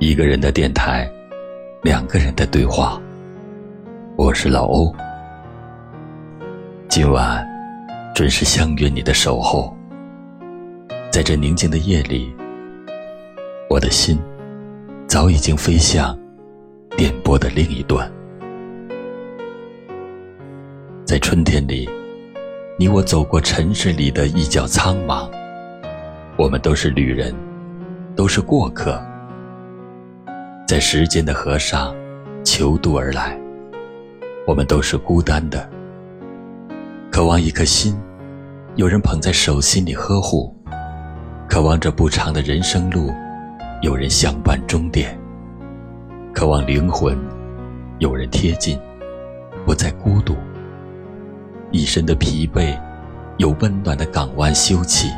一个人的电台，两个人的对话。我是老欧，今晚准时相约你的守候。在这宁静的夜里，我的心早已经飞向电波的另一端。在春天里，你我走过尘世里的一角苍茫，我们都是旅人，都是过客。在时间的河上，求渡而来。我们都是孤单的，渴望一颗心，有人捧在手心里呵护；渴望这不长的人生路，有人相伴终点；渴望灵魂，有人贴近，不再孤独。一身的疲惫，有温暖的港湾休憩；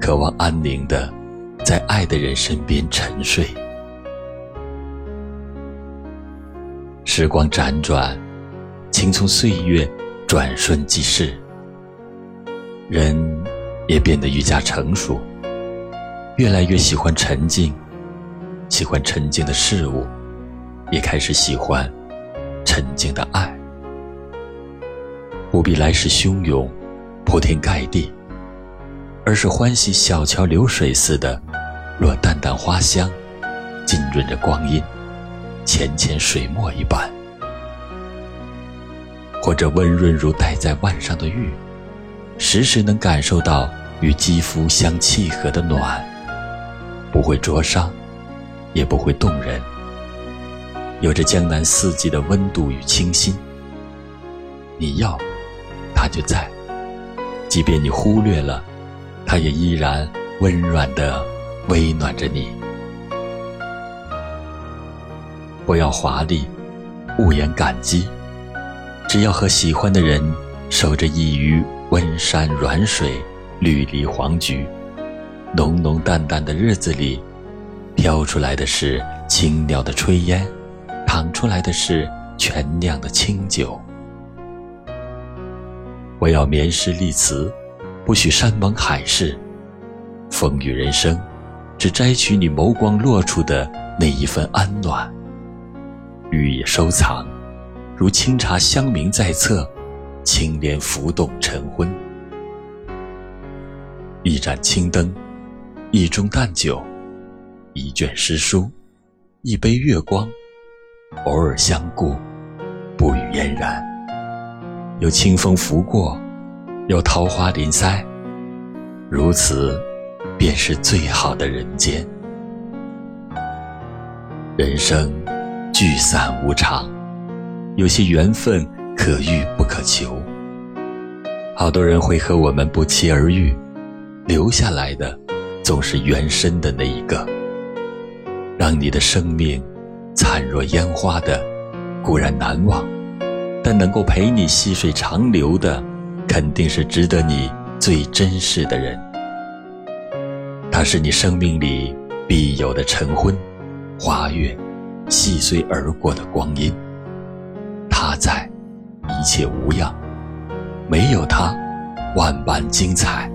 渴望安宁的，在爱的人身边沉睡。时光辗转，青葱岁月转瞬即逝，人也变得愈加成熟，越来越喜欢沉静，喜欢沉静的事物，也开始喜欢沉静的爱。不必来势汹涌，铺天盖地，而是欢喜小桥流水似的，落淡淡花香，浸润着光阴。浅浅水墨一般，或者温润如戴在腕上的玉，时时能感受到与肌肤相契合的暖，不会灼伤，也不会动人，有着江南四季的温度与清新。你要，它就在；即便你忽略了，它也依然温软的微暖着你。不要华丽，勿言感激，只要和喜欢的人守着一隅温山软水、绿篱黄菊，浓浓淡淡的日子里，飘出来的是青鸟的炊烟，淌出来的是全酿的清酒。我要绵诗丽词，不许山盟海誓，风雨人生，只摘取你眸光落处的那一份安暖。予以收藏，如清茶香茗在侧，青莲浮动晨昏。一盏青灯，一盅淡酒，一卷诗书，一杯月光，偶尔相顾，不语嫣然。有清风拂过，有桃花临腮，如此，便是最好的人间。人生。聚散无常，有些缘分可遇不可求。好多人会和我们不期而遇，留下来的总是原身的那一个。让你的生命灿若烟花的，固然难忘，但能够陪你细水长流的，肯定是值得你最珍视的人。他是你生命里必有的晨昏、花月。细碎而过的光阴，他在，一切无恙；没有他，万般精彩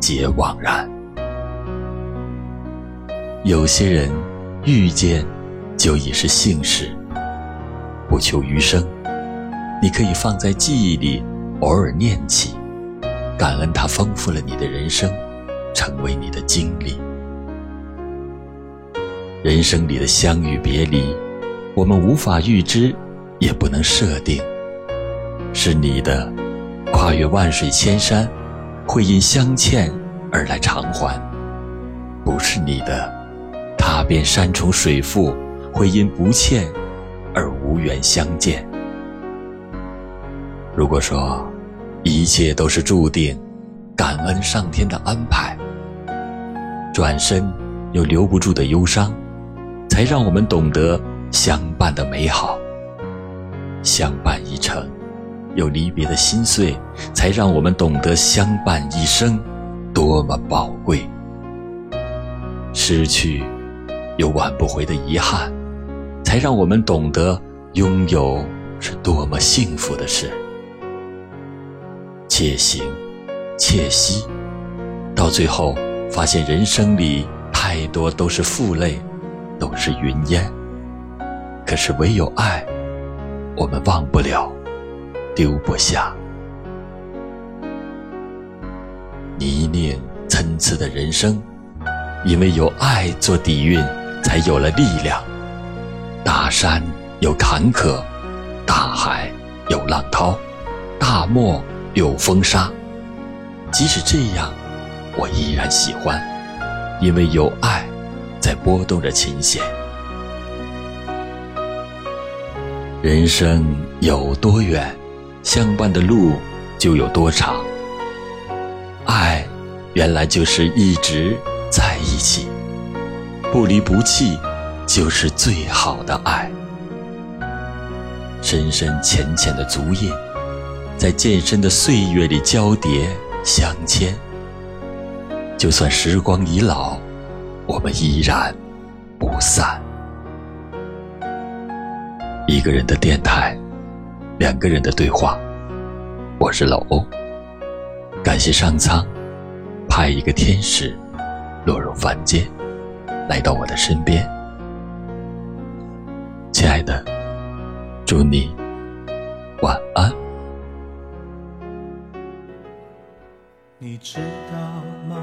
皆枉然。有些人遇见，就已是幸事，不求余生。你可以放在记忆里，偶尔念起，感恩他丰富了你的人生，成为你的经历。人生里的相遇别离，我们无法预知，也不能设定。是你的，跨越万水千山，会因相欠而来偿还；不是你的，踏遍山重水复，会因不欠而无缘相见。如果说一切都是注定，感恩上天的安排，转身又留不住的忧伤。才让我们懂得相伴的美好，相伴一程，有离别的心碎，才让我们懂得相伴一生多么宝贵。失去有挽不回的遗憾，才让我们懂得拥有是多么幸福的事。且行且惜，到最后发现人生里太多都是负累。都是云烟。可是唯有爱，我们忘不了，丢不下。泥泞参差的人生，因为有爱做底蕴，才有了力量。大山有坎坷，大海有浪涛，大漠有风沙。即使这样，我依然喜欢，因为有爱在拨动着琴弦。人生有多远，相伴的路就有多长。爱，原来就是一直在一起，不离不弃，就是最好的爱。深深浅浅的足印，在渐深的岁月里交叠相牵。就算时光已老，我们依然不散。一个人的电台，两个人的对话。我是老欧，感谢上苍派一个天使落入凡间，来到我的身边。亲爱的，祝你晚安。你知道吗？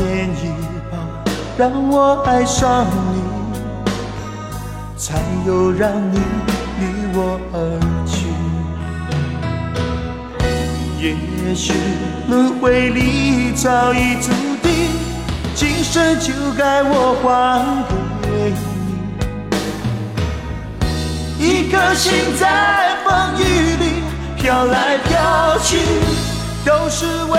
天意吧，让我爱上你，才有让你离我而去。也许轮回里早已注定，今生就该我还给你。一颗心在风雨里飘来飘去，都是为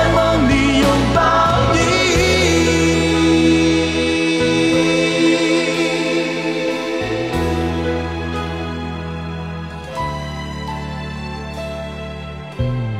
Bye.